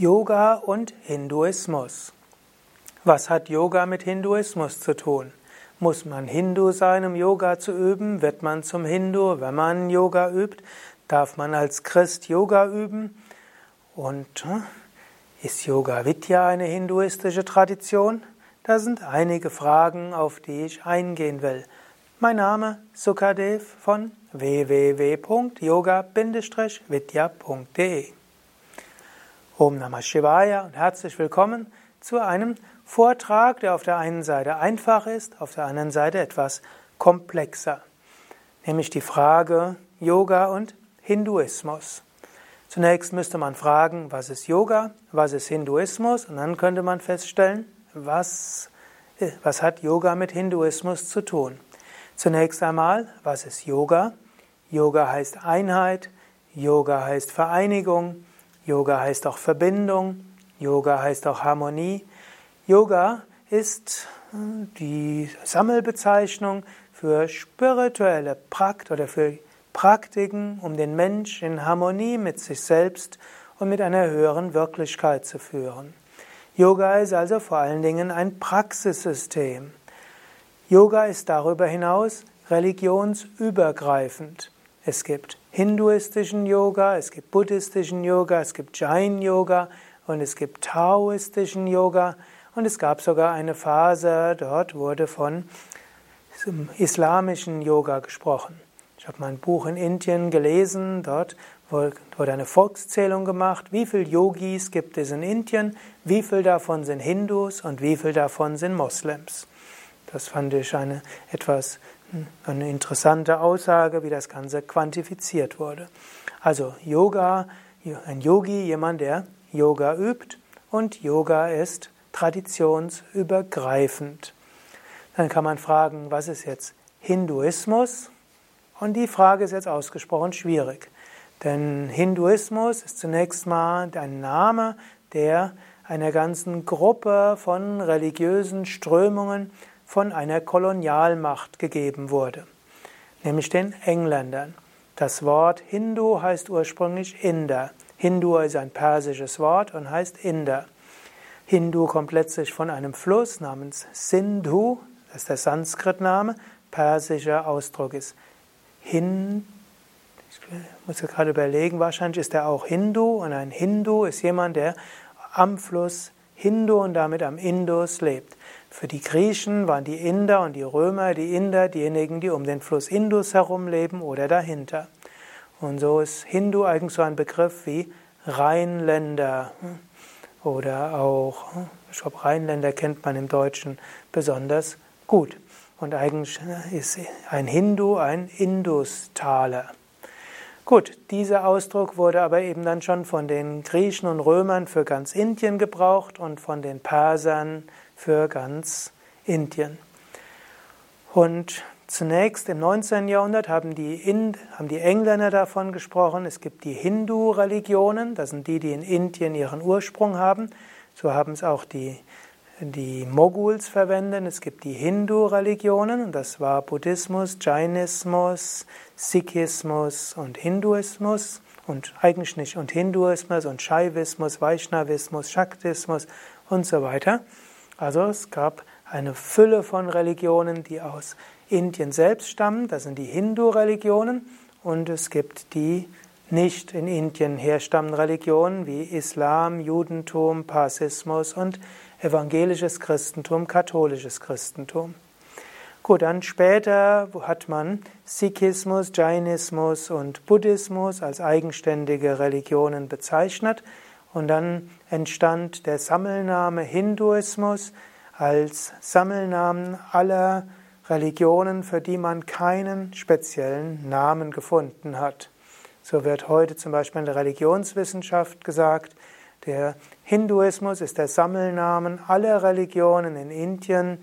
Yoga und Hinduismus. Was hat Yoga mit Hinduismus zu tun? Muss man Hindu sein, um Yoga zu üben? Wird man zum Hindu, wenn man Yoga übt? Darf man als Christ Yoga üben? Und hm, ist Yoga Vidya eine hinduistische Tradition? Da sind einige Fragen, auf die ich eingehen will. Mein Name Sukadev von www.yoga-vidya.de Om Namah Shivaya und herzlich willkommen zu einem Vortrag, der auf der einen Seite einfach ist, auf der anderen Seite etwas komplexer, nämlich die Frage Yoga und Hinduismus. Zunächst müsste man fragen, was ist Yoga, was ist Hinduismus und dann könnte man feststellen, was, was hat Yoga mit Hinduismus zu tun. Zunächst einmal, was ist Yoga? Yoga heißt Einheit, Yoga heißt Vereinigung, Yoga heißt auch Verbindung, Yoga heißt auch Harmonie. Yoga ist äh, die Sammelbezeichnung für spirituelle Prakt oder für Praktiken, um den Mensch in Harmonie mit sich selbst und mit einer höheren Wirklichkeit zu führen. Yoga ist also vor allen Dingen ein Praxissystem. Yoga ist darüber hinaus religionsübergreifend. Es gibt hinduistischen Yoga, es gibt buddhistischen Yoga, es gibt Jain Yoga und es gibt taoistischen Yoga und es gab sogar eine Phase, dort wurde von islamischen Yoga gesprochen. Ich habe mein Buch in Indien gelesen, dort wurde eine Volkszählung gemacht, wie viele Yogis gibt es in Indien, wie viele davon sind Hindus und wie viele davon sind Moslems. Das fand ich eine etwas eine interessante Aussage, wie das Ganze quantifiziert wurde. Also Yoga, ein Yogi, jemand, der Yoga übt und Yoga ist traditionsübergreifend. Dann kann man fragen, was ist jetzt Hinduismus? Und die Frage ist jetzt ausgesprochen schwierig. Denn Hinduismus ist zunächst mal ein Name, der einer ganzen Gruppe von religiösen Strömungen von einer Kolonialmacht gegeben wurde, nämlich den Engländern. Das Wort Hindu heißt ursprünglich Inder. Hindu ist ein persisches Wort und heißt Inder. Hindu kommt letztlich von einem Fluss namens Sindhu, das ist der Sanskrit-Name, persischer Ausdruck ist Hin. Ich muss gerade überlegen, wahrscheinlich ist er auch Hindu und ein Hindu ist jemand, der am Fluss Hindu und damit am Indus lebt. Für die Griechen waren die Inder und die Römer, die Inder, diejenigen, die um den Fluss Indus herum leben oder dahinter. Und so ist Hindu eigentlich so ein Begriff wie Rheinländer oder auch, ich glaube, Rheinländer kennt man im Deutschen besonders gut. Und eigentlich ist ein Hindu ein Industaler. Gut, dieser Ausdruck wurde aber eben dann schon von den Griechen und Römern für ganz Indien gebraucht und von den Persern für ganz Indien. Und zunächst im 19. Jahrhundert haben die, Ind, haben die Engländer davon gesprochen, es gibt die Hindu-Religionen, das sind die, die in Indien ihren Ursprung haben. So haben es auch die, die Moguls verwendet. Es gibt die Hindu-Religionen, und das war Buddhismus, Jainismus, Sikhismus und Hinduismus. Und eigentlich nicht und Hinduismus und Shaivismus, Vaishnavismus, Shaktismus und so weiter. Also es gab eine Fülle von Religionen, die aus Indien selbst stammen, das sind die Hindu-Religionen, und es gibt die nicht in Indien herstammenden Religionen wie Islam, Judentum, Parsismus und evangelisches Christentum, katholisches Christentum. Gut, dann später hat man Sikhismus, Jainismus und Buddhismus als eigenständige Religionen bezeichnet und dann entstand der Sammelname Hinduismus als Sammelnamen aller Religionen, für die man keinen speziellen Namen gefunden hat. So wird heute zum Beispiel in der Religionswissenschaft gesagt, der Hinduismus ist der Sammelnamen aller Religionen in Indien,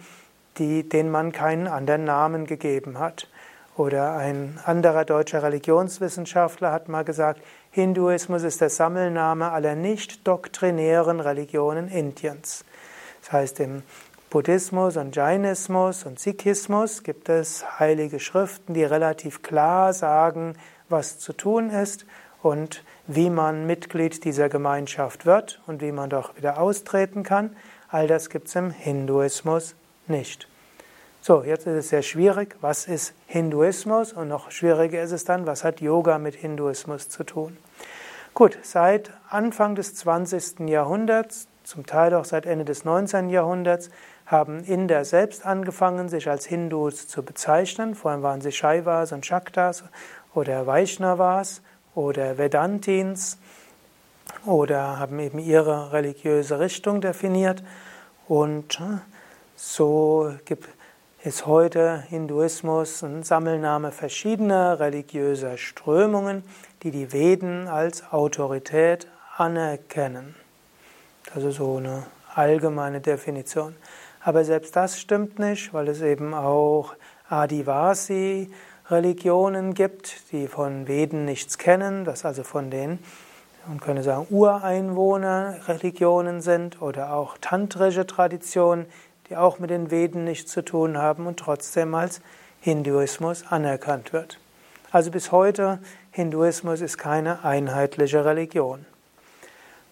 die, denen man keinen anderen Namen gegeben hat. Oder ein anderer deutscher Religionswissenschaftler hat mal gesagt, Hinduismus ist der Sammelname aller nicht doktrinären Religionen Indiens. Das heißt, im Buddhismus und Jainismus und Sikhismus gibt es heilige Schriften, die relativ klar sagen, was zu tun ist. und wie man Mitglied dieser Gemeinschaft wird und wie man doch wieder austreten kann. All das gibt es im Hinduismus nicht. So, jetzt ist es sehr schwierig, was ist Hinduismus und noch schwieriger ist es dann, was hat Yoga mit Hinduismus zu tun. Gut, seit Anfang des 20. Jahrhunderts, zum Teil auch seit Ende des 19. Jahrhunderts, haben Inder selbst angefangen, sich als Hindus zu bezeichnen. Vorhin waren sie Shaivas und Shaktas oder Vaishnavas oder Vedantins oder haben eben ihre religiöse Richtung definiert. Und so ist heute Hinduismus ein Sammelname verschiedener religiöser Strömungen, die die Veden als Autorität anerkennen. Das ist so eine allgemeine Definition. Aber selbst das stimmt nicht, weil es eben auch Adivasi Religionen gibt, die von Veden nichts kennen, das also von den, man könnte sagen, Ureinwohner-Religionen sind oder auch tantrische Traditionen, die auch mit den Veden nichts zu tun haben und trotzdem als Hinduismus anerkannt wird. Also bis heute, Hinduismus ist keine einheitliche Religion.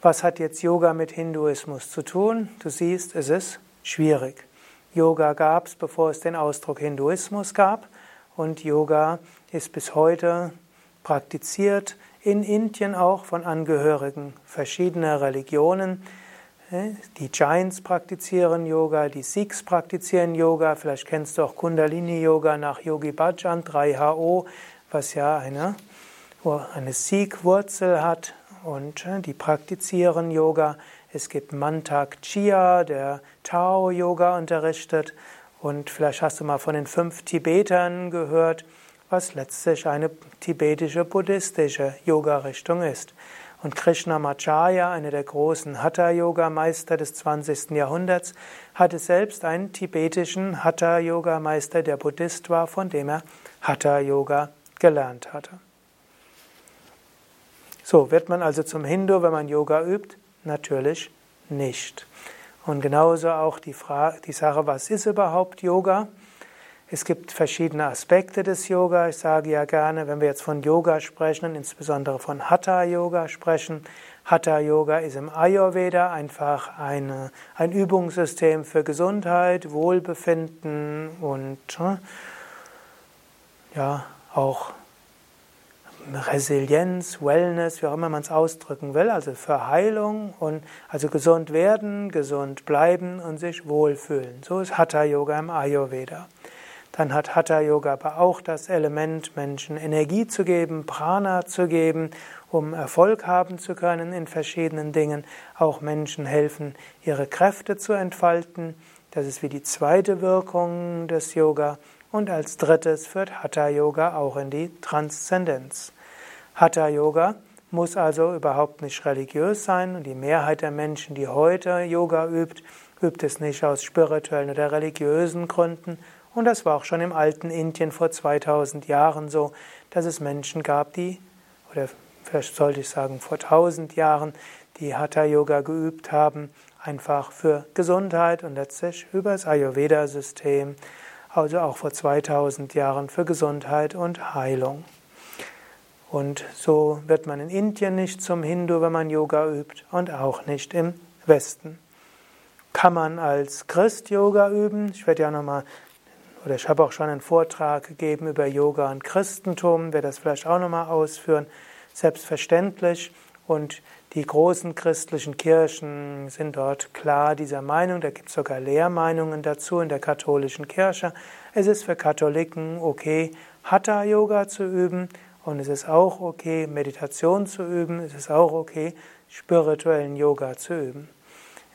Was hat jetzt Yoga mit Hinduismus zu tun? Du siehst, es ist schwierig. Yoga gab es, bevor es den Ausdruck Hinduismus gab und Yoga ist bis heute praktiziert, in Indien auch von Angehörigen verschiedener Religionen. Die Jains praktizieren Yoga, die Sikhs praktizieren Yoga, vielleicht kennst du auch Kundalini Yoga nach Yogi Bhajan 3HO, was ja eine, eine Sikh-Wurzel hat und die praktizieren Yoga. Es gibt Mantak Chia, der Tao Yoga unterrichtet und vielleicht hast du mal von den fünf Tibetern gehört, was letztlich eine tibetische buddhistische Yoga-Richtung ist. Und Krishnamacharya, einer der großen Hatha-Yoga-Meister des 20. Jahrhunderts, hatte selbst einen tibetischen Hatha-Yoga-Meister, der Buddhist war, von dem er Hatha-Yoga gelernt hatte. So, wird man also zum Hindu, wenn man Yoga übt? Natürlich nicht. Und genauso auch die, Frage, die Sache, was ist überhaupt Yoga? Es gibt verschiedene Aspekte des Yoga. Ich sage ja gerne, wenn wir jetzt von Yoga sprechen, insbesondere von Hatha Yoga sprechen, Hatha Yoga ist im Ayurveda einfach eine, ein Übungssystem für Gesundheit, Wohlbefinden und ja, auch Resilienz, Wellness, wie auch immer man es ausdrücken will, also für Heilung und also gesund werden, gesund bleiben und sich wohlfühlen. So ist Hatha Yoga im Ayurveda. Dann hat Hatha Yoga aber auch das Element, Menschen Energie zu geben, Prana zu geben, um Erfolg haben zu können in verschiedenen Dingen. Auch Menschen helfen, ihre Kräfte zu entfalten. Das ist wie die zweite Wirkung des Yoga. Und als drittes führt Hatha Yoga auch in die Transzendenz. Hatha Yoga muss also überhaupt nicht religiös sein und die Mehrheit der Menschen, die heute Yoga übt, übt es nicht aus spirituellen oder religiösen Gründen. Und das war auch schon im alten Indien vor 2000 Jahren so, dass es Menschen gab, die, oder vielleicht sollte ich sagen vor 1000 Jahren, die Hatha Yoga geübt haben, einfach für Gesundheit und letztlich über das Ayurveda-System also auch vor 2000 Jahren für Gesundheit und Heilung. Und so wird man in Indien nicht zum Hindu, wenn man Yoga übt und auch nicht im Westen. Kann man als Christ Yoga üben? Ich werde ja nochmal, oder ich habe auch schon einen Vortrag gegeben über Yoga und Christentum, werde das vielleicht auch nochmal ausführen. Selbstverständlich. Und die großen christlichen Kirchen sind dort klar dieser Meinung, da gibt es sogar Lehrmeinungen dazu in der katholischen Kirche. Es ist für Katholiken okay, Hatha-Yoga zu üben und es ist auch okay, Meditation zu üben, es ist auch okay, spirituellen Yoga zu üben.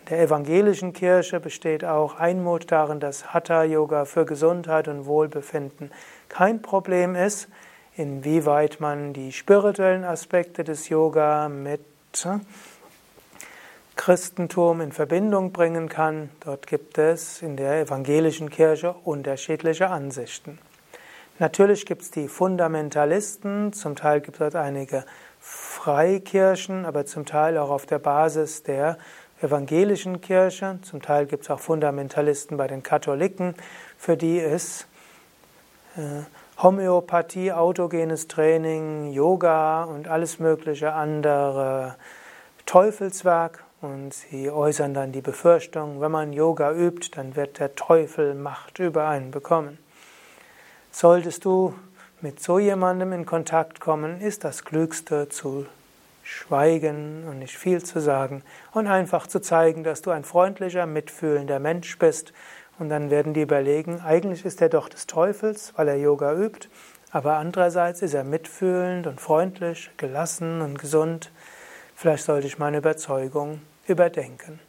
Der evangelischen Kirche besteht auch Einmut darin, dass Hatha-Yoga für Gesundheit und Wohlbefinden kein Problem ist, inwieweit man die spirituellen Aspekte des Yoga mit Christentum in Verbindung bringen kann. Dort gibt es in der evangelischen Kirche unterschiedliche Ansichten. Natürlich gibt es die Fundamentalisten, zum Teil gibt es dort einige Freikirchen, aber zum Teil auch auf der Basis der evangelischen Kirche. Zum Teil gibt es auch Fundamentalisten bei den Katholiken, für die es äh, Homöopathie, autogenes Training, Yoga und alles mögliche andere Teufelswerk. Und sie äußern dann die Befürchtung, wenn man Yoga übt, dann wird der Teufel Macht über einen bekommen. Solltest du mit so jemandem in Kontakt kommen, ist das Klügste zu schweigen und nicht viel zu sagen und einfach zu zeigen, dass du ein freundlicher, mitfühlender Mensch bist und dann werden die überlegen, eigentlich ist er doch des Teufels, weil er Yoga übt, aber andererseits ist er mitfühlend und freundlich, gelassen und gesund. Vielleicht sollte ich meine Überzeugung überdenken.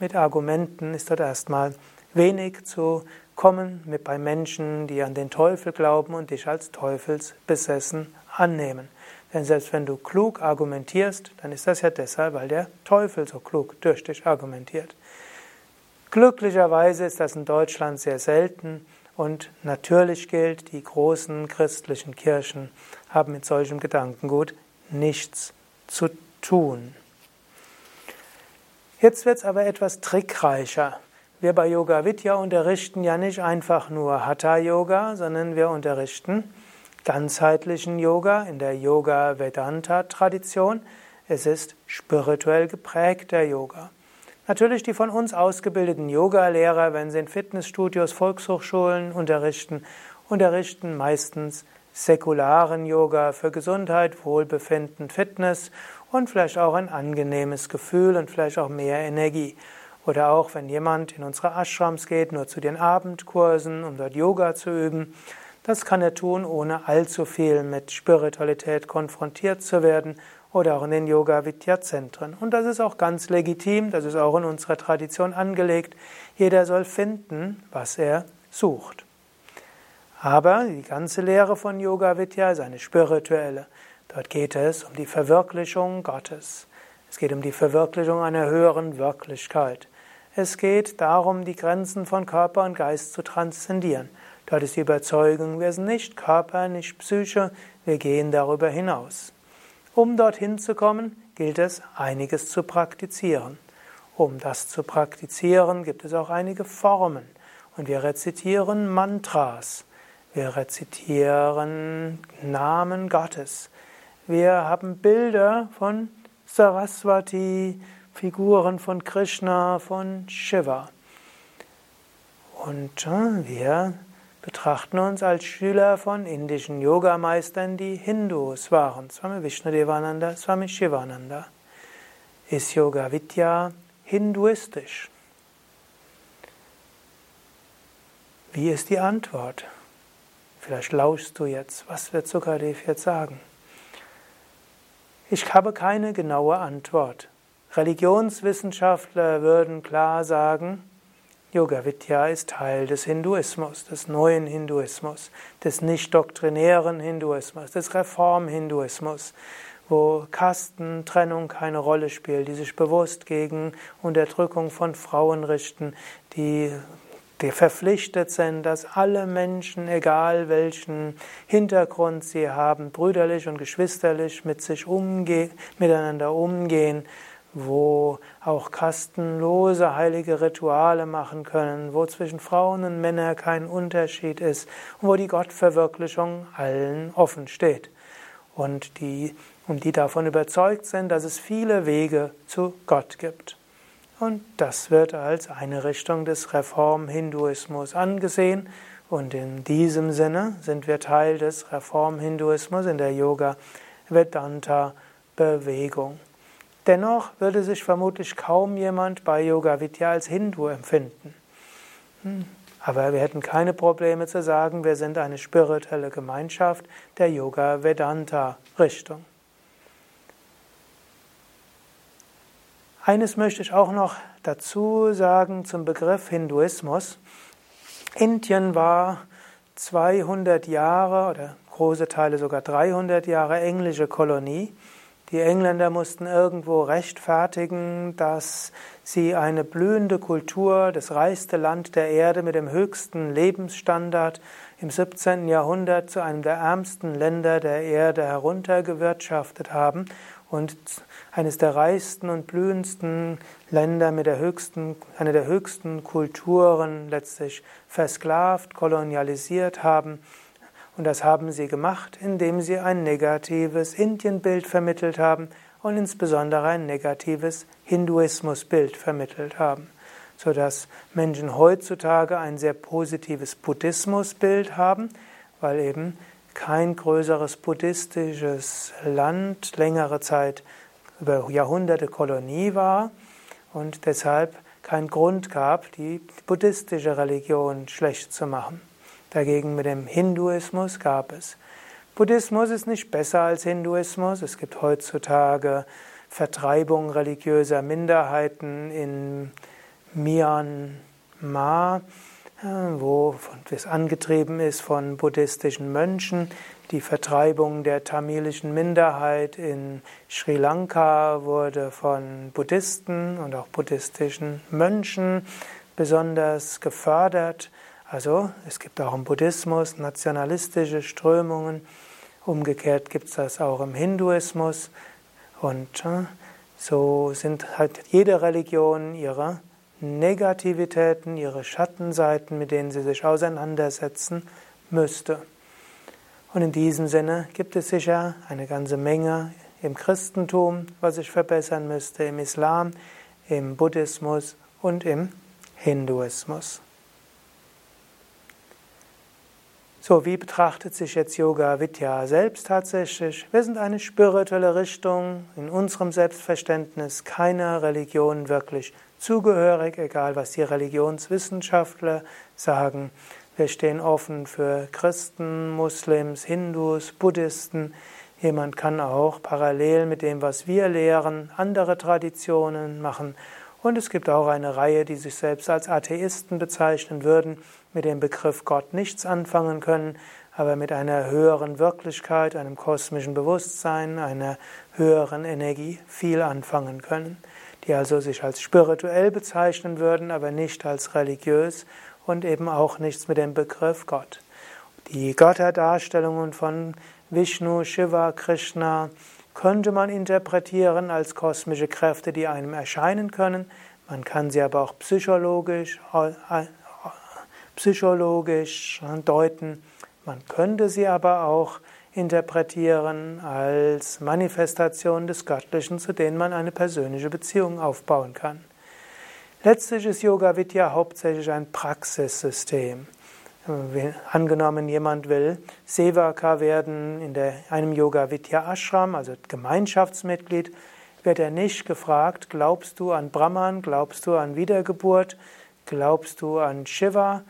Mit Argumenten ist dort erstmal wenig zu kommen mit bei Menschen, die an den Teufel glauben und dich als teufelsbesessen annehmen. Denn selbst wenn du klug argumentierst, dann ist das ja deshalb, weil der Teufel so klug durch dich argumentiert. Glücklicherweise ist das in Deutschland sehr selten und natürlich gilt, die großen christlichen Kirchen haben mit solchem Gedankengut nichts zu tun. Jetzt wird es aber etwas trickreicher. Wir bei Yoga Vidya unterrichten ja nicht einfach nur Hatha Yoga, sondern wir unterrichten ganzheitlichen Yoga in der Yoga Vedanta Tradition. Es ist spirituell geprägter Yoga. Natürlich die von uns ausgebildeten Yoga-Lehrer, wenn sie in Fitnessstudios, Volkshochschulen unterrichten, unterrichten meistens säkularen Yoga für Gesundheit, Wohlbefinden, Fitness und vielleicht auch ein angenehmes Gefühl und vielleicht auch mehr Energie. Oder auch, wenn jemand in unsere Ashrams geht, nur zu den Abendkursen, um dort Yoga zu üben. Das kann er tun, ohne allzu viel mit Spiritualität konfrontiert zu werden oder auch in den Yoga-Vidya-Zentren. Und das ist auch ganz legitim, das ist auch in unserer Tradition angelegt. Jeder soll finden, was er sucht. Aber die ganze Lehre von Yoga Vidya ist eine spirituelle. Dort geht es um die Verwirklichung Gottes. Es geht um die Verwirklichung einer höheren Wirklichkeit. Es geht darum, die Grenzen von Körper und Geist zu transzendieren. Dort ist die Überzeugung, wir sind nicht Körper, nicht Psyche, wir gehen darüber hinaus. Um dorthin zu kommen, gilt es, einiges zu praktizieren. Um das zu praktizieren, gibt es auch einige Formen. Und wir rezitieren Mantras. Wir rezitieren Namen Gottes. Wir haben Bilder von Saraswati, Figuren von Krishna, von Shiva. Und äh, wir betrachten uns als Schüler von indischen Yogameistern, die Hindus waren. Swami Vishnudevananda, Swami Shivananda. Ist Yoga Vidya hinduistisch? Wie ist die Antwort? Vielleicht lauschst du jetzt. Was wird Sukadev jetzt sagen? Ich habe keine genaue Antwort. Religionswissenschaftler würden klar sagen, Yoga Vidya ist Teil des Hinduismus, des neuen Hinduismus, des nicht doktrinären Hinduismus, des Reformhinduismus, wo Kastentrennung keine Rolle spielt, die sich bewusst gegen Unterdrückung von Frauen richten, die die verpflichtet sind, dass alle Menschen, egal welchen Hintergrund sie haben, brüderlich und geschwisterlich mit sich umgehen, miteinander umgehen wo auch kastenlose heilige Rituale machen können, wo zwischen Frauen und Männern kein Unterschied ist wo die Gottverwirklichung allen offen steht. Und die, und die davon überzeugt sind, dass es viele Wege zu Gott gibt. Und das wird als eine Richtung des Reformhinduismus angesehen. Und in diesem Sinne sind wir Teil des Reformhinduismus in der Yoga-Vedanta-Bewegung. Dennoch würde sich vermutlich kaum jemand bei Yoga Vidya als Hindu empfinden. Hm. Aber wir hätten keine Probleme zu sagen, wir sind eine spirituelle Gemeinschaft der Yoga Vedanta Richtung. Eines möchte ich auch noch dazu sagen zum Begriff Hinduismus. Indien war 200 Jahre oder große Teile sogar 300 Jahre englische Kolonie. Die Engländer mussten irgendwo rechtfertigen, dass sie eine blühende Kultur, das reichste Land der Erde mit dem höchsten Lebensstandard im 17. Jahrhundert zu einem der ärmsten Länder der Erde heruntergewirtschaftet haben und eines der reichsten und blühendsten Länder mit der höchsten, einer der höchsten Kulturen letztlich versklavt, kolonialisiert haben Und das haben sie gemacht, indem sie ein negatives Indienbild vermittelt haben und insbesondere ein negatives Hinduismusbild vermittelt haben, sodass Menschen heutzutage ein sehr positives Buddhismusbild haben, weil eben kein größeres buddhistisches Land längere Zeit über Jahrhunderte Kolonie war und deshalb keinen Grund gab, die buddhistische Religion schlecht zu machen. Dagegen mit dem Hinduismus gab es. Buddhismus ist nicht besser als Hinduismus. Es gibt heutzutage Vertreibung religiöser Minderheiten in Myanmar, äh, wo es angetrieben ist von buddhistischen Mönchen. Die Vertreibung der tamilischen Minderheit in Sri Lanka wurde von Buddhisten und auch buddhistischen Mönchen besonders gefördert. Also es gibt auch im Buddhismus nationalistische Strömungen. Umgekehrt gibt es das auch im Hinduismus. Und äh, so sind halt jede Religion ihre Negativitäten, ihre Schattenseiten, mit denen sie sich auseinandersetzen müsste. Und in diesem Sinne gibt es sicher eine ganze Menge im Christentum, was sich verbessern müsste, im Islam, im Buddhismus und im Hinduismus. So, wie betrachtet sich jetzt Yoga Vidya selbst tatsächlich? Wir sind eine spirituelle Richtung, in unserem Selbstverständnis keiner Religion wirklich zugehörig, egal was die Religionswissenschaftler sagen. Wir stehen offen für Christen, Muslims, Hindus, Buddhisten. Jemand kann auch parallel mit dem, was wir lehren, andere Traditionen machen und es gibt auch eine Reihe, die sich selbst als Atheisten bezeichnen würden, mit dem Begriff Gott nichts anfangen können, aber mit einer höheren Wirklichkeit, einem kosmischen Bewusstsein, einer höheren Energie viel anfangen können, die also sich als spirituell bezeichnen würden, aber nicht als religiös und eben auch nichts mit dem Begriff Gott. Die Götterdarstellungen von Vishnu, Shiva, Krishna, könnte man interpretieren als kosmische Kräfte, die einem erscheinen können. Man kann sie aber auch psychologisch, psychologisch deuten. Man könnte sie aber auch interpretieren als Manifestation des Göttlichen, zu denen man eine persönliche Beziehung aufbauen kann. Letztlich ist Yoga Vidya hauptsächlich ein Praxissystem. Angenommen, jemand will Sevaka werden in der, einem Yoga Vidya Ashram, also Gemeinschaftsmitglied, wird er nicht gefragt, glaubst du an Brahman, glaubst du an Wiedergeburt, glaubst du an Shiva,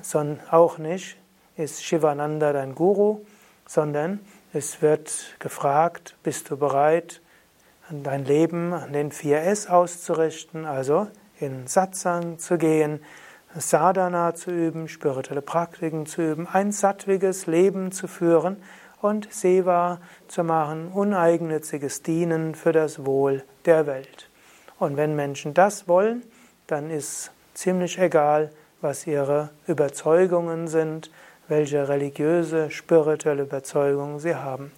sondern auch nicht, ist Shivananda dein Guru, sondern es wird gefragt, bist du bereit, dein Leben an den 4S auszurichten, also in Satsang zu gehen, Sadhana zu üben, spirituelle Praktiken zu üben, ein sattwiges Leben zu führen und Seva zu machen, uneigennütziges Dienen für das Wohl der Welt. Und wenn Menschen das wollen, dann ist ziemlich egal, was ihre Überzeugungen sind, welche religiöse, spirituelle Überzeugungen sie haben.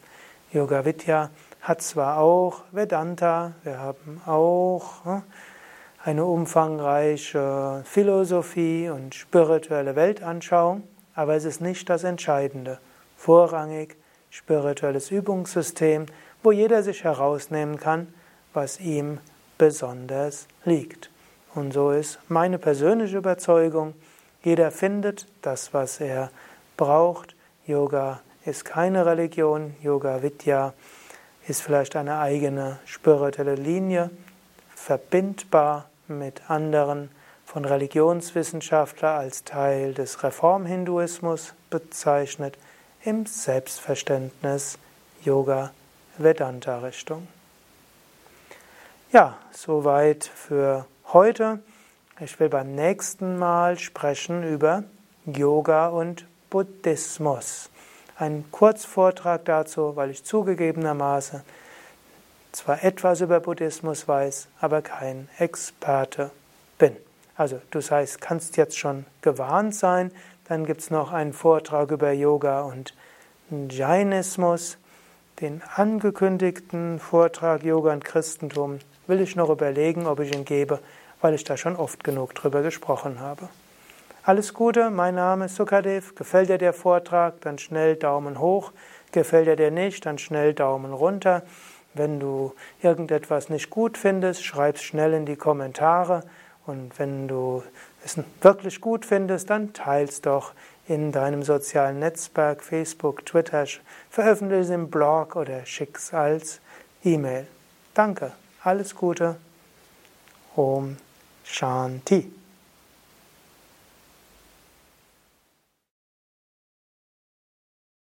Yoga Vidya hat zwar auch Vedanta, wir haben auch hm, eine umfangreiche Philosophie und spirituelle Weltanschauung, aber es ist nicht das Entscheidende. Vorrangig spirituelles Übungssystem, wo jeder sich herausnehmen kann, was ihm besonders liegt. Und so ist meine persönliche Überzeugung, jeder findet das, was er braucht. Yoga ist keine Religion, Yoga Vidya ist vielleicht eine eigene spirituelle Linie, verbindbar mit anderen von Religionswissenschaftler als Teil des Reformhinduismus bezeichnet, im Selbstverständnis Yoga Vedanta Richtung. Ja, soweit für heute. Ich will beim nächsten Mal sprechen über Yoga und Buddhismus. Ein Kurzvortrag dazu, weil ich zugegebenermaßen zwar etwas über Buddhismus weiß, aber kein Experte bin. Also du heißt, kannst jetzt schon gewarnt sein. Dann gibt es noch einen Vortrag über Yoga und Jainismus. Den angekündigten Vortrag Yoga und Christentum will ich noch überlegen, ob ich ihn gebe, weil ich da schon oft genug drüber gesprochen habe. Alles Gute, mein Name ist Sukadev. Gefällt dir der Vortrag, dann schnell Daumen hoch. Gefällt dir der nicht, dann schnell Daumen runter. Wenn du irgendetwas nicht gut findest, schreib es schnell in die Kommentare. Und wenn du es wirklich gut findest, dann teils doch in deinem sozialen Netzwerk, Facebook, Twitter, veröffentliche es im Blog oder schick es als E-Mail. Danke, alles Gute. Om Shanti.